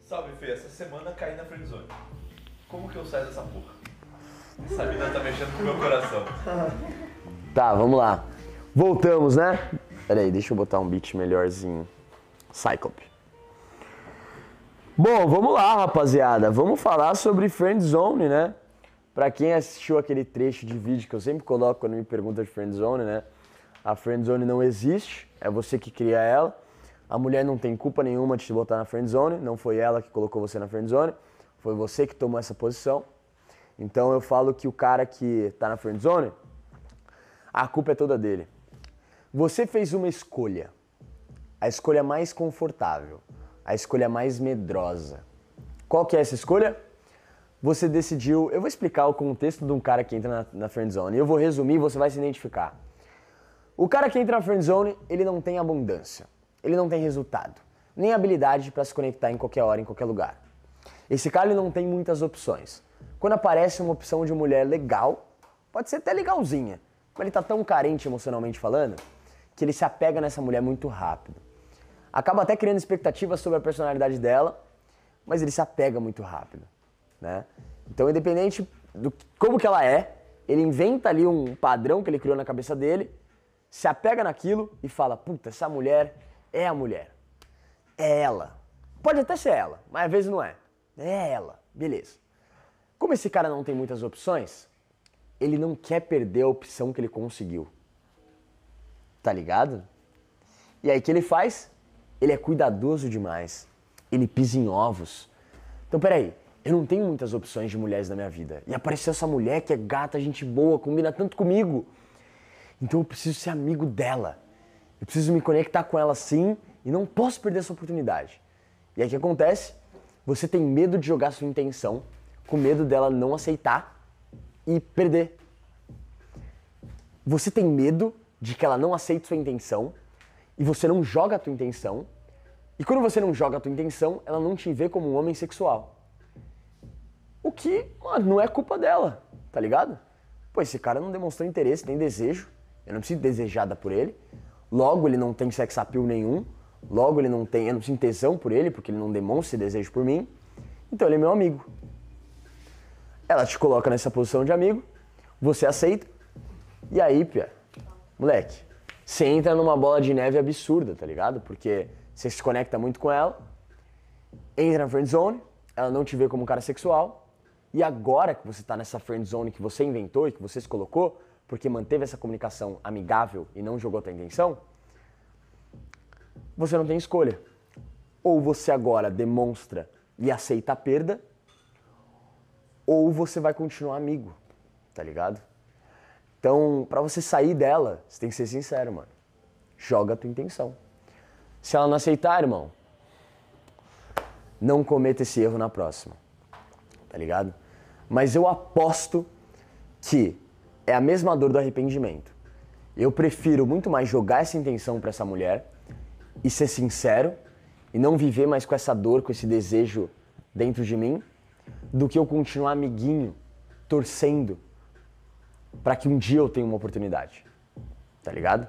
Salve, Fê. Essa semana caí na friendzone. Como que eu saio dessa porra? Essa mina tá mexendo com o meu coração. Tá, vamos lá. Voltamos, né? Pera aí, deixa eu botar um beat melhorzinho. Cyclope. Bom, vamos lá, rapaziada. Vamos falar sobre friendzone, né? Pra quem assistiu aquele trecho de vídeo que eu sempre coloco quando me pergunta de friendzone, né? A friendzone não existe, é você que cria ela. A mulher não tem culpa nenhuma de te botar na friendzone, não foi ela que colocou você na friendzone, foi você que tomou essa posição. Então eu falo que o cara que tá na friendzone, a culpa é toda dele. Você fez uma escolha, a escolha mais confortável, a escolha mais medrosa. Qual que é essa escolha? Você decidiu, eu vou explicar o contexto de um cara que entra na, na friendzone, eu vou resumir você vai se identificar. O cara que entra na friendzone, ele não tem abundância, ele não tem resultado, nem habilidade para se conectar em qualquer hora, em qualquer lugar. Esse cara ele não tem muitas opções. Quando aparece uma opção de mulher legal, pode ser até legalzinha, mas ele tá tão carente emocionalmente falando, que ele se apega nessa mulher muito rápido. Acaba até criando expectativas sobre a personalidade dela, mas ele se apega muito rápido, né? Então, independente do como que ela é, ele inventa ali um padrão que ele criou na cabeça dele, se apega naquilo e fala: "Puta, essa mulher é a mulher. É ela. Pode até ser ela, mas às vezes não é. É ela. Beleza. Como esse cara não tem muitas opções, ele não quer perder a opção que ele conseguiu. Tá ligado? E aí o que ele faz? Ele é cuidadoso demais. Ele pisa em ovos. Então peraí, eu não tenho muitas opções de mulheres na minha vida. E apareceu essa mulher que é gata, gente boa, combina tanto comigo. Então eu preciso ser amigo dela. Eu preciso me conectar com ela sim e não posso perder essa oportunidade. E aí o que acontece? Você tem medo de jogar sua intenção, com medo dela não aceitar e perder. Você tem medo de que ela não aceite sua intenção e você não joga a tua intenção. E quando você não joga a tua intenção, ela não te vê como um homem sexual. Que, mano, não é culpa dela, tá ligado? Pô, esse cara não demonstrou interesse, nem desejo. Eu não preciso desejada por ele. Logo, ele não tem sex appeal nenhum. Logo, ele não tem, eu não preciso tesão por ele, porque ele não demonstra desejo por mim. Então, ele é meu amigo. Ela te coloca nessa posição de amigo, você aceita. E aí, Pia, moleque, você entra numa bola de neve absurda, tá ligado? Porque você se conecta muito com ela, entra na friend zone, ela não te vê como um cara sexual, e agora que você tá nessa friend zone que você inventou e que você se colocou, porque manteve essa comunicação amigável e não jogou a tua intenção, você não tem escolha. Ou você agora demonstra e aceita a perda, ou você vai continuar amigo, tá ligado? Então, para você sair dela, você tem que ser sincero, mano. Joga a tua intenção. Se ela não aceitar, irmão, não cometa esse erro na próxima. Tá ligado? Mas eu aposto que é a mesma dor do arrependimento. Eu prefiro muito mais jogar essa intenção para essa mulher e ser sincero e não viver mais com essa dor, com esse desejo dentro de mim, do que eu continuar amiguinho, torcendo para que um dia eu tenha uma oportunidade. Tá ligado?